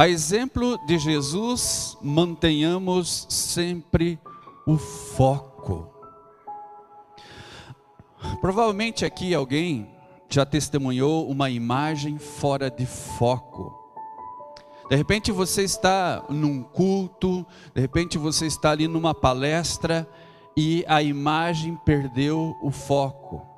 A exemplo de Jesus, mantenhamos sempre o foco. Provavelmente aqui alguém já testemunhou uma imagem fora de foco. De repente você está num culto, de repente você está ali numa palestra e a imagem perdeu o foco.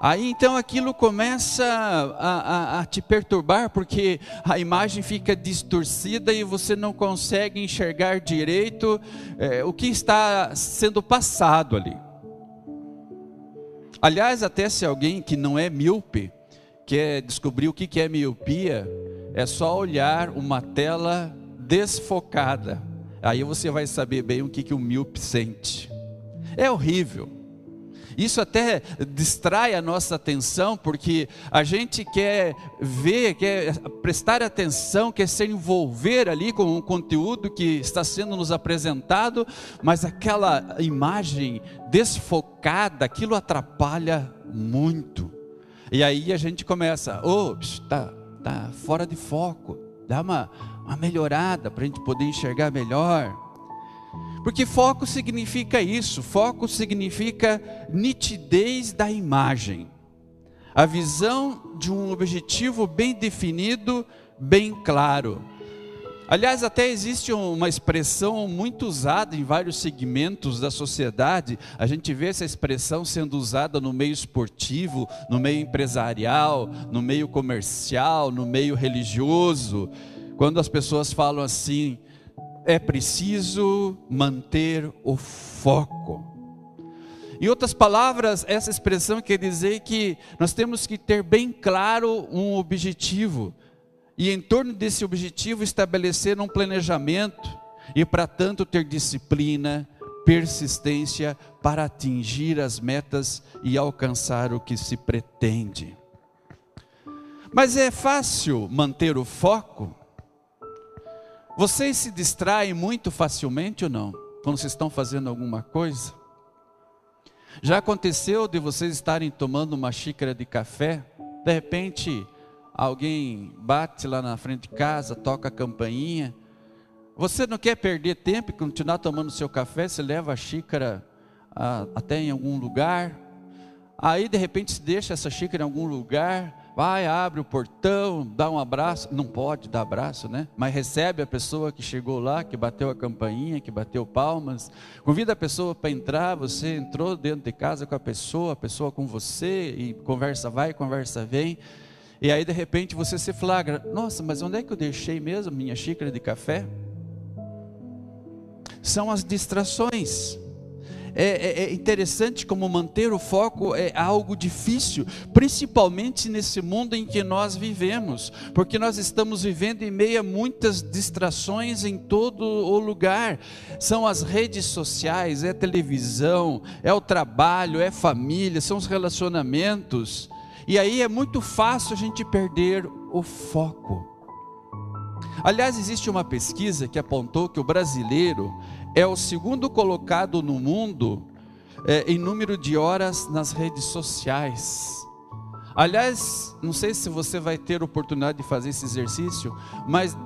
Aí então aquilo começa a, a, a, te perturbar, porque a imagem fica distorcida e você não consegue enxergar direito é, o que está sendo passado ali. Aliás, até se alguém que não é míope quer descobrir o que é miopia, é só olhar uma tela desfocada. Aí você vai saber bem o que, que o míope sente. É horrível. Isso até distrai a nossa atenção, porque a gente quer ver, quer prestar atenção, quer se envolver ali com o conteúdo que está sendo nos apresentado, mas aquela imagem desfocada, aquilo atrapalha muito. E aí a gente começa, ops, tá, tá fora de foco, dá uma, uma melhorada para a gente poder enxergar melhor. Porque foco significa isso, foco significa nitidez da imagem, a visão de um objetivo bem definido, bem claro. Aliás, até existe uma expressão muito usada em vários segmentos da sociedade. A gente vê essa expressão sendo usada no meio esportivo, no meio empresarial, no meio comercial, no meio religioso. Quando as pessoas falam assim, é preciso manter o foco. Em outras palavras, essa expressão quer dizer que nós temos que ter bem claro um objetivo e, em torno desse objetivo, estabelecer um planejamento e, para tanto, ter disciplina, persistência para atingir as metas e alcançar o que se pretende. Mas é fácil manter o foco? Vocês se distraem muito facilmente ou não? Quando vocês estão fazendo alguma coisa? Já aconteceu de vocês estarem tomando uma xícara de café, de repente alguém bate lá na frente de casa, toca a campainha. Você não quer perder tempo e continuar tomando seu café, você leva a xícara a, até em algum lugar. Aí de repente se deixa essa xícara em algum lugar, vai, abre o portão, dá um abraço, não pode dar abraço, né? Mas recebe a pessoa que chegou lá, que bateu a campainha, que bateu palmas, convida a pessoa para entrar, você entrou dentro de casa com a pessoa, a pessoa com você, e conversa vai, conversa vem, e aí de repente você se flagra, nossa, mas onde é que eu deixei mesmo minha xícara de café? São as distrações. É, é, é, interessante como manter o foco é algo difícil, principalmente nesse mundo em que nós vivemos, porque nós estamos vivendo em meio a muitas distrações em todo o lugar. São as redes sociais, é televisão, é o trabalho, é família, são os relacionamentos. E aí é muito fácil a gente perder o foco. Aliás, existe uma pesquisa que apontou que o brasileiro é o segundo colocado no mundo é, em número de horas nas redes sociais. Aliás, não sei se você vai ter oportunidade de fazer esse exercício, mas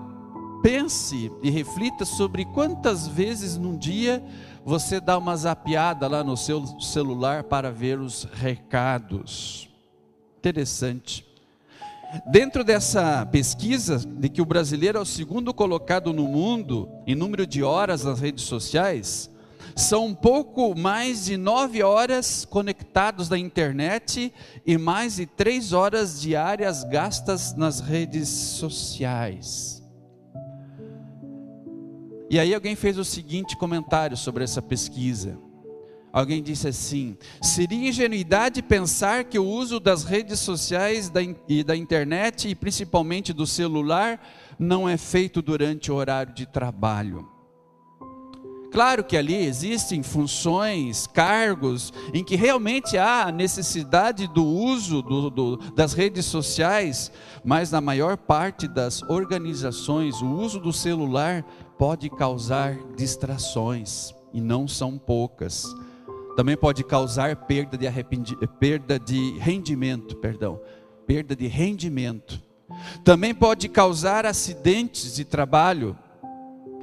pense e reflita sobre quantas vezes num dia você dá uma zapiada lá no seu celular para ver os recados. Interessante. Dentro dessa pesquisa de que o brasileiro é o segundo colocado no mundo em número de horas nas redes sociais, são um pouco mais de nove horas conectados na internet e mais de três horas diárias gastas nas redes sociais. E aí alguém fez o seguinte comentário sobre essa pesquisa. Alguém disse assim: seria ingenuidade pensar que o uso das redes sociais e da internet, e principalmente do celular, não é feito durante o horário de trabalho. Claro que ali existem funções, cargos, em que realmente há necessidade do uso do, do, das redes sociais, mas na maior parte das organizações, o uso do celular pode causar distrações, e não são poucas. Também pode causar perda de, perda de rendimento, perdão, perda de rendimento. Também pode causar acidentes de trabalho,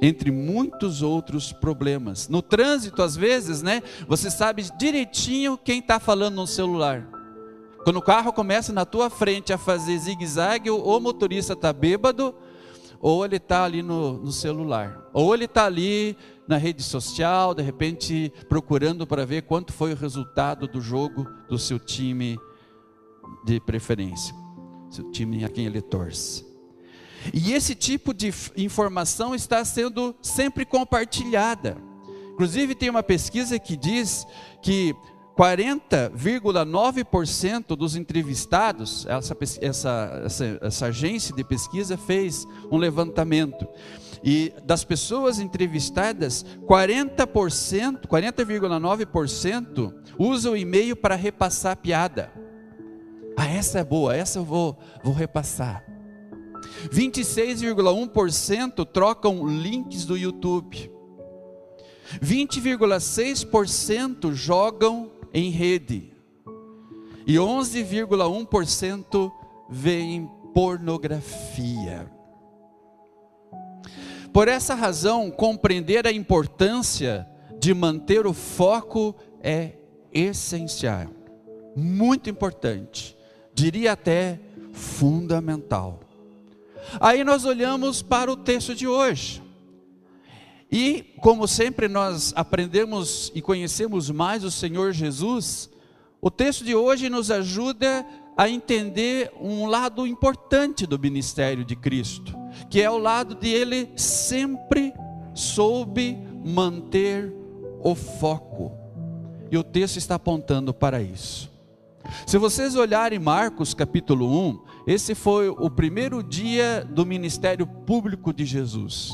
entre muitos outros problemas. No trânsito, às vezes, né, você sabe direitinho quem está falando no celular. Quando o carro começa na tua frente a fazer zigue-zague, ou o motorista está bêbado, ou ele está ali no, no, celular, ou ele está ali na rede social, de repente procurando para ver quanto foi o resultado do jogo do seu time de preferência, seu time a quem ele torce. E esse tipo de informação está sendo sempre compartilhada. Inclusive, tem uma pesquisa que diz que 40,9% dos entrevistados, essa, essa, essa, essa, agência de pesquisa fez um levantamento, e das pessoas entrevistadas, 40%, 40,9% usam o e-mail para repassar piada. Ah, essa é boa, essa eu vou, vou repassar. 26,1% trocam links do YouTube. 20,6% jogam em rede. E 11,1% veem pornografia. Por essa razão, compreender a importância de manter o foco é essencial, muito importante, diria até fundamental. Aí nós olhamos para o texto de hoje. E, como sempre, nós aprendemos e conhecemos mais o Senhor Jesus, o texto de hoje nos ajuda a entender um lado importante do ministério de Cristo, que é o lado de ele sempre soube manter o foco. E o texto está apontando para isso. Se vocês olharem Marcos capítulo 1, esse foi o primeiro dia do ministério público de Jesus.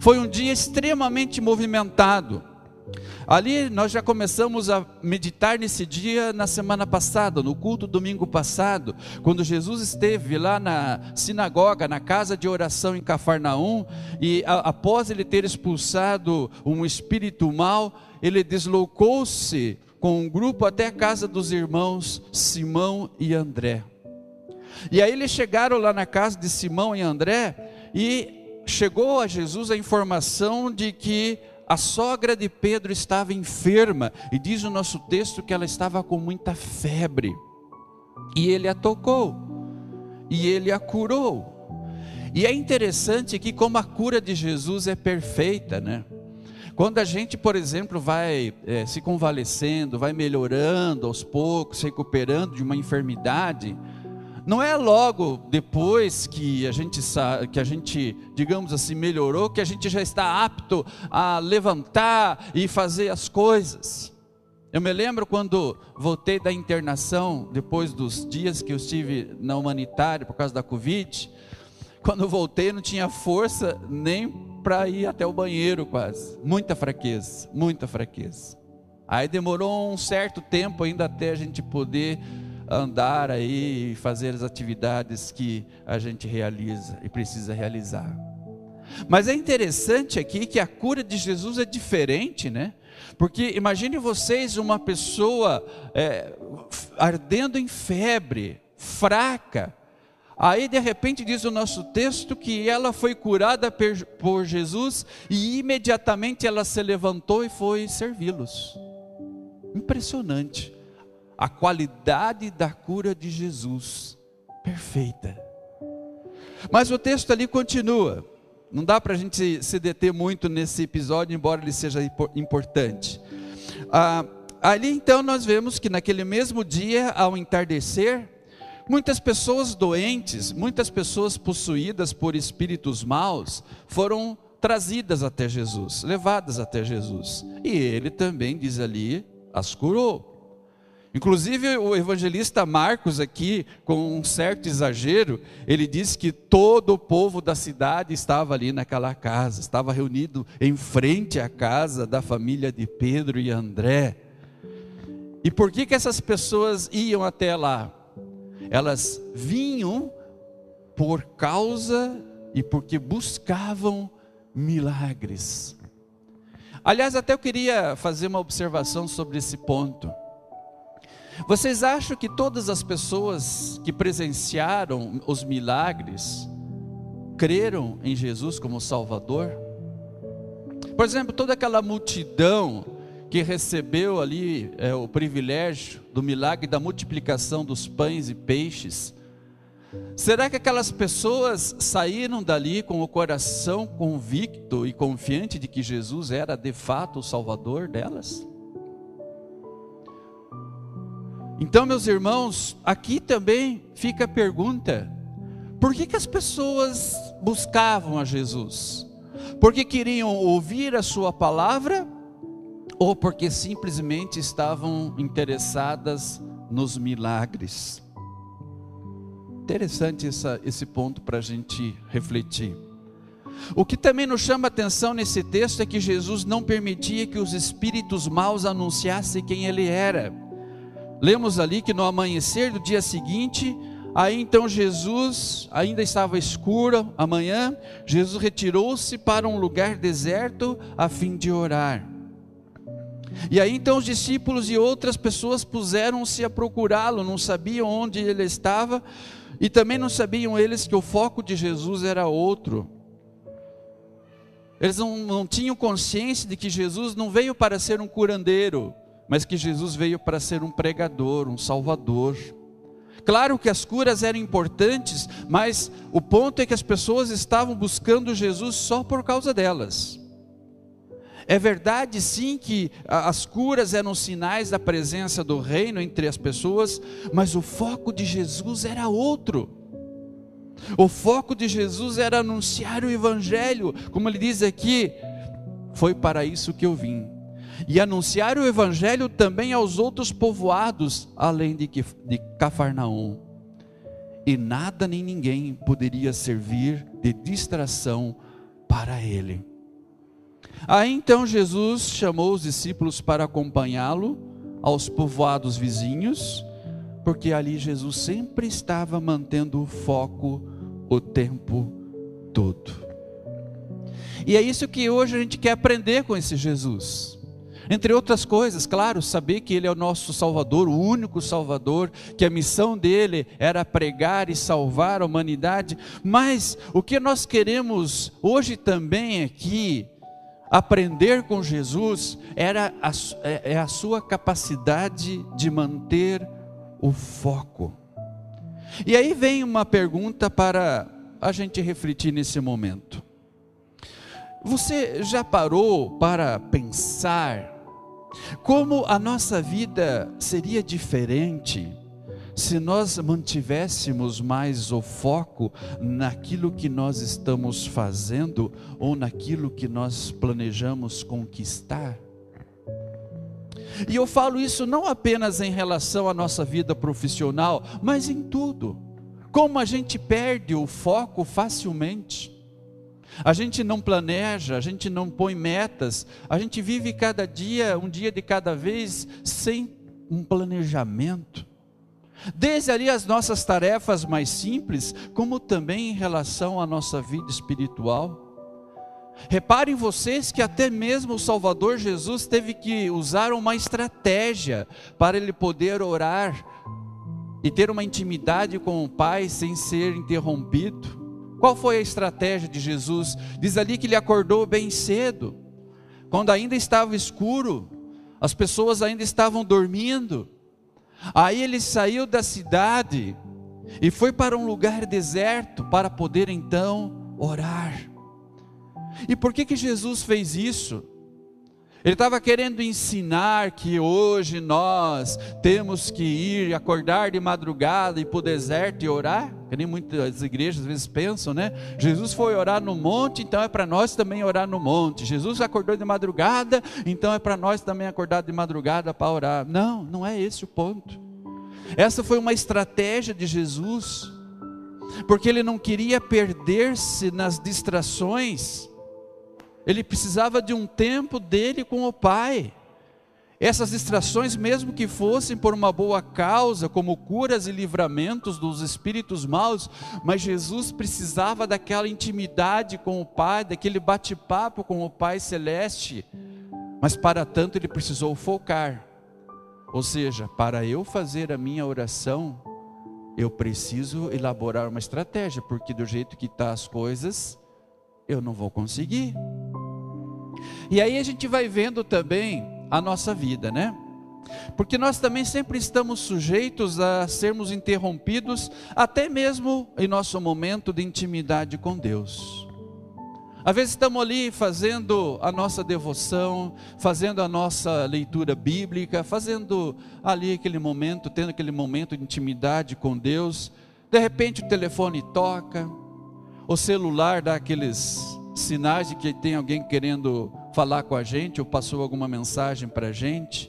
Foi um dia extremamente movimentado. Ali nós já começamos a meditar nesse dia na semana passada, no culto domingo passado, quando Jesus esteve lá na sinagoga, na casa de oração em Cafarnaum, e a, após ele ter expulsado um espírito mal, ele deslocou-se com um grupo até a casa dos irmãos Simão e André. E aí eles chegaram lá na casa de Simão e André e chegou a Jesus a informação de que a sogra de Pedro estava enferma e diz o nosso texto que ela estava com muita febre. E ele a tocou e ele a curou. E é interessante que como a cura de Jesus é perfeita, né? Quando a gente, por exemplo, vai é, se convalescendo, vai melhorando aos poucos, recuperando de uma enfermidade, não é logo depois que a gente que a gente, digamos assim, melhorou, que a gente já está apto a levantar e fazer as coisas. Eu me lembro quando voltei da internação, depois dos dias que eu estive na humanitária por causa da Covid, quando voltei não tinha força nem para ir até o banheiro quase. Muita fraqueza, muita fraqueza. Aí demorou um certo tempo ainda até a gente poder andar aí e fazer as atividades que a gente realiza e precisa realizar. Mas é interessante aqui que a cura de Jesus é diferente, né? Porque imagine vocês uma pessoa é, ardendo em febre, fraca, Aí de repente diz o nosso texto que ela foi curada por Jesus e imediatamente ela se levantou e foi servi-los. Impressionante. A qualidade da cura de Jesus, perfeita. Mas o texto ali continua. Não dá para a gente se deter muito nesse episódio, embora ele seja importante. Ah, ali então nós vemos que naquele mesmo dia, ao entardecer, Muitas pessoas doentes, muitas pessoas possuídas por espíritos maus foram trazidas até Jesus, levadas até Jesus. E ele também diz ali, as curou. Inclusive o evangelista Marcos aqui, com um certo exagero, ele diz que todo o povo da cidade estava ali naquela casa, estava reunido em frente à casa da família de Pedro e André. E por que que essas pessoas iam até lá? elas vinham por causa e porque buscavam milagres. Aliás, até eu queria fazer uma observação sobre esse ponto. Vocês acham que todas as pessoas que presenciaram os milagres creram em Jesus como Salvador? Por exemplo, toda aquela multidão que recebeu ali é, o privilégio do milagre da multiplicação dos pães e peixes, será que aquelas pessoas saíram dali com o coração convicto e confiante de que Jesus era de fato o Salvador delas? Então, meus irmãos, aqui também fica a pergunta: por que, que as pessoas buscavam a Jesus? Porque queriam ouvir a Sua palavra ou porque simplesmente estavam interessadas nos milagres? Interessante essa, esse ponto para a gente refletir. O que também nos chama atenção nesse texto é que Jesus não permitia que os espíritos maus anunciassem quem ele era. Lemos ali que no amanhecer do dia seguinte, aí então Jesus, ainda estava escuro, amanhã, Jesus retirou-se para um lugar deserto a fim de orar. E aí então os discípulos e outras pessoas puseram-se a procurá-lo, não sabiam onde ele estava, e também não sabiam eles que o foco de Jesus era outro. Eles não, não tinham consciência de que Jesus não veio para ser um curandeiro, mas que Jesus veio para ser um pregador, um salvador. Claro que as curas eram importantes, mas o ponto é que as pessoas estavam buscando Jesus só por causa delas. É verdade sim que as curas eram sinais da presença do reino entre as pessoas, mas o foco de Jesus era outro. O foco de Jesus era anunciar o evangelho, como ele diz aqui, foi para isso que eu vim e anunciar o evangelho também aos outros povoados, além de, de Cafarnaum. E nada nem ninguém poderia servir de distração para ele. Aí então Jesus chamou os discípulos para acompanhá-lo aos povoados vizinhos, porque ali Jesus sempre estava mantendo o foco o tempo todo. E é isso que hoje a gente quer aprender com esse Jesus. Entre outras coisas, claro, saber que Ele é o nosso Salvador, o único Salvador, que a missão dele era pregar e salvar a humanidade, mas o que nós queremos hoje também aqui, aprender com Jesus, era a, é, é a sua capacidade de manter o foco. E aí vem uma pergunta para a gente refletir nesse momento. Você já parou para pensar como a nossa vida seria diferente se nós mantivéssemos mais o foco naquilo que nós estamos fazendo ou naquilo que nós planejamos conquistar? E eu falo isso não apenas em relação à nossa vida profissional, mas em tudo. Como a gente perde o foco facilmente. A gente não planeja, a gente não põe metas, a gente vive cada dia, um dia de cada vez, sem um planejamento. Desde ali as nossas tarefas mais simples, como também em relação à nossa vida espiritual. Reparem vocês que até mesmo o Salvador Jesus teve que usar uma estratégia para ele poder orar e ter uma intimidade com o Pai sem ser interrompido. Qual foi a estratégia de Jesus? Diz ali que ele acordou bem cedo, quando ainda estava escuro, as pessoas ainda estavam dormindo. Aí ele saiu da cidade e foi para um lugar deserto para poder então orar. E por que que Jesus fez isso? Ele estava querendo ensinar que hoje nós temos que ir acordar de madrugada e para o deserto e orar, que nem muitas igrejas às vezes pensam, né? Jesus foi orar no monte, então é para nós também orar no monte. Jesus acordou de madrugada, então é para nós também acordar de madrugada para orar. Não, não é esse o ponto. Essa foi uma estratégia de Jesus, porque ele não queria perder-se nas distrações ele precisava de um tempo dele com o Pai. Essas distrações, mesmo que fossem por uma boa causa, como curas e livramentos dos espíritos maus, mas Jesus precisava daquela intimidade com o Pai, daquele bate-papo com o Pai celeste. Mas para tanto ele precisou focar. Ou seja, para eu fazer a minha oração, eu preciso elaborar uma estratégia, porque do jeito que estão tá as coisas, eu não vou conseguir. E aí a gente vai vendo também a nossa vida, né? Porque nós também sempre estamos sujeitos a sermos interrompidos, até mesmo em nosso momento de intimidade com Deus. Às vezes estamos ali fazendo a nossa devoção, fazendo a nossa leitura bíblica, fazendo ali aquele momento, tendo aquele momento de intimidade com Deus. De repente o telefone toca, o celular dá aqueles sinais de que tem alguém querendo falar com a gente ou passou alguma mensagem para a gente.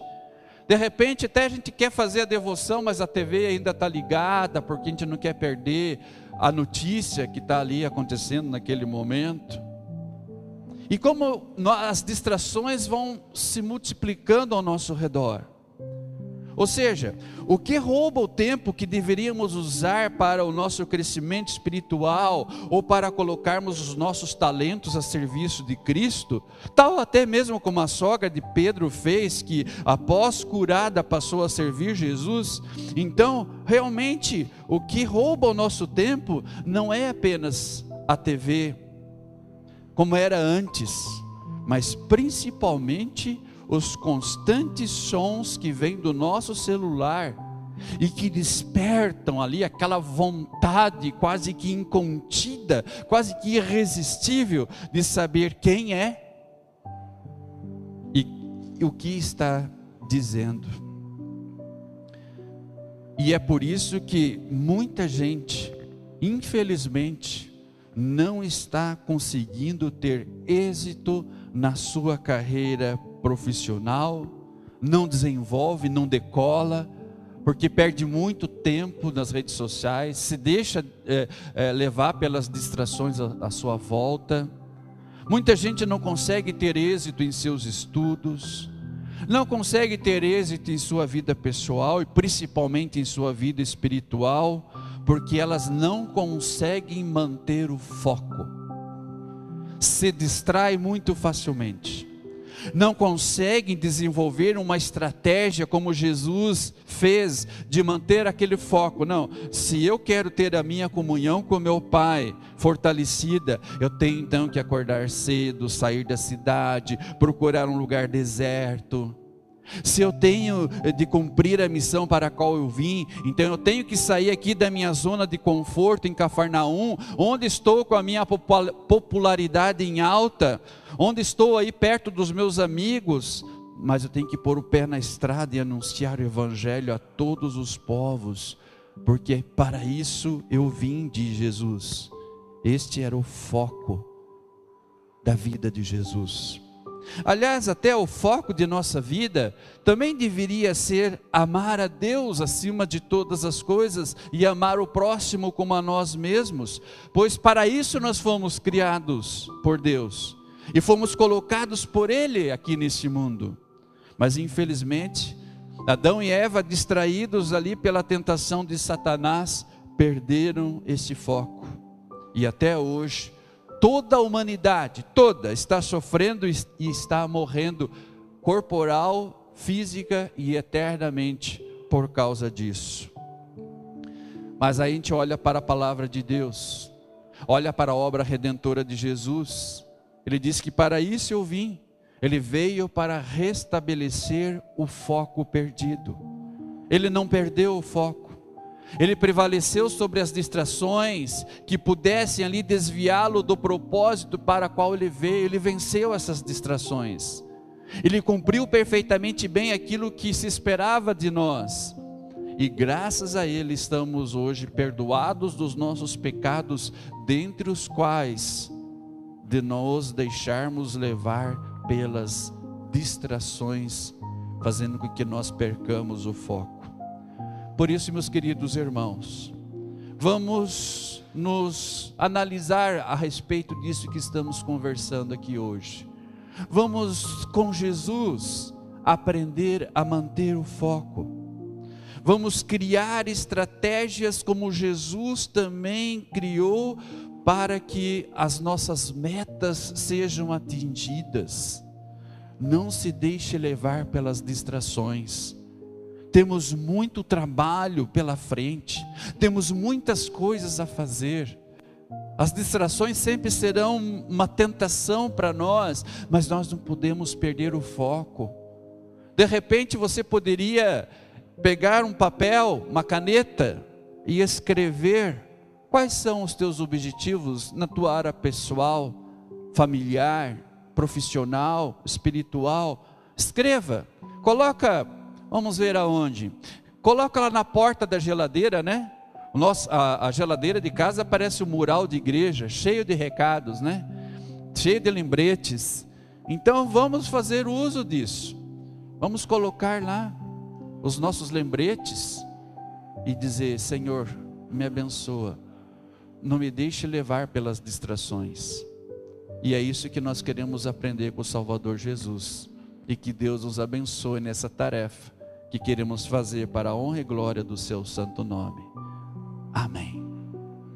De repente, até a gente quer fazer a devoção, mas a TV ainda está ligada, porque a gente não quer perder a notícia que está ali acontecendo naquele momento. E como as distrações vão se multiplicando ao nosso redor. Ou seja, o que rouba o tempo que deveríamos usar para o nosso crescimento espiritual ou para colocarmos os nossos talentos a serviço de Cristo, tal até mesmo como a sogra de Pedro fez, que após curada passou a servir Jesus. Então, realmente, o que rouba o nosso tempo não é apenas a TV, como era antes, mas principalmente os constantes sons que vêm do nosso celular e que despertam ali aquela vontade quase que incontida, quase que irresistível de saber quem é e, o que está dizendo. E é por isso que muita gente, infelizmente, não está conseguindo ter êxito na sua carreira profissional, não desenvolve, não decola, porque perde muito tempo nas redes sociais, se deixa é, é, levar pelas distrações à, à sua volta. Muita gente não consegue ter êxito em seus estudos, não consegue ter êxito em sua vida pessoal e principalmente em sua vida espiritual, porque elas não conseguem manter o foco. Se distrai muito facilmente não conseguem desenvolver uma estratégia como Jesus fez de manter aquele foco. Não, se eu quero ter a minha comunhão com meu Pai fortalecida, eu tenho então que acordar cedo, sair da cidade, procurar um lugar deserto se eu tenho eh, de cumprir a missão para a qual eu vim, então eu tenho que sair aqui da minha zona de conforto em Cafarnaum, onde estou com a minha popularidade em alta, onde estou aí perto dos meus amigos, mas eu tenho que pôr o pé na estrada e anunciar o evangelho a todos os povos, porque para isso eu vim de Jesus. Este era o foco da vida de Jesus. Aliás, até o foco de nossa vida também deveria ser amar a Deus acima de todas as coisas e amar o próximo como a nós mesmos, pois para isso nós fomos criados por Deus e fomos colocados por Ele aqui neste mundo. Mas infelizmente, Adão e Eva, distraídos ali pela tentação de Satanás, perderam esse foco. E até hoje, toda a humanidade, toda, está sofrendo e está morrendo corporal, física e eternamente por causa disso. Mas a gente olha para a palavra de Deus, olha para a obra redentora de Jesus. Ele diz que para isso eu vim. Ele veio para restabelecer o foco perdido. Ele não perdeu o foco. Ele prevaleceu sobre as distrações que pudessem ali desviá-lo do propósito para o qual ele veio. Ele venceu essas distrações. Ele cumpriu perfeitamente bem aquilo que se esperava de nós. E graças a Ele estamos hoje perdoados dos nossos pecados, dentre os quais de nós deixarmos levar pelas distrações, fazendo com que nós percamos o foco. Por isso, meus queridos irmãos, vamos nos analisar a respeito disso que estamos conversando aqui hoje. Vamos com Jesus aprender a manter o foco. Vamos criar estratégias como Jesus também criou para que as nossas metas sejam atingidas. Não se deixe levar pelas distrações Temos muito trabalho pela frente, temos muitas coisas a fazer. As distrações sempre serão uma tentação para nós, mas nós não podemos perder o foco. De repente você poderia pegar um papel, uma caneta e escrever quais são os teus objetivos na tua área pessoal, familiar, profissional, espiritual. Escreva, coloca, vamos ver aonde. Coloca lá na porta da geladeira, né? Nossa, a, a geladeira de casa parece um mural de igreja, cheio de recados, né? Cheio de lembretes. Então vamos fazer uso disso. Vamos colocar lá os nossos lembretes e dizer: Senhor, me abençoa, não me deixe levar pelas distrações. E é isso que nós queremos aprender com o Salvador Jesus. E que Deus nos abençoe nessa tarefa que queremos fazer para a honra e glória do seu santo nome. Amém.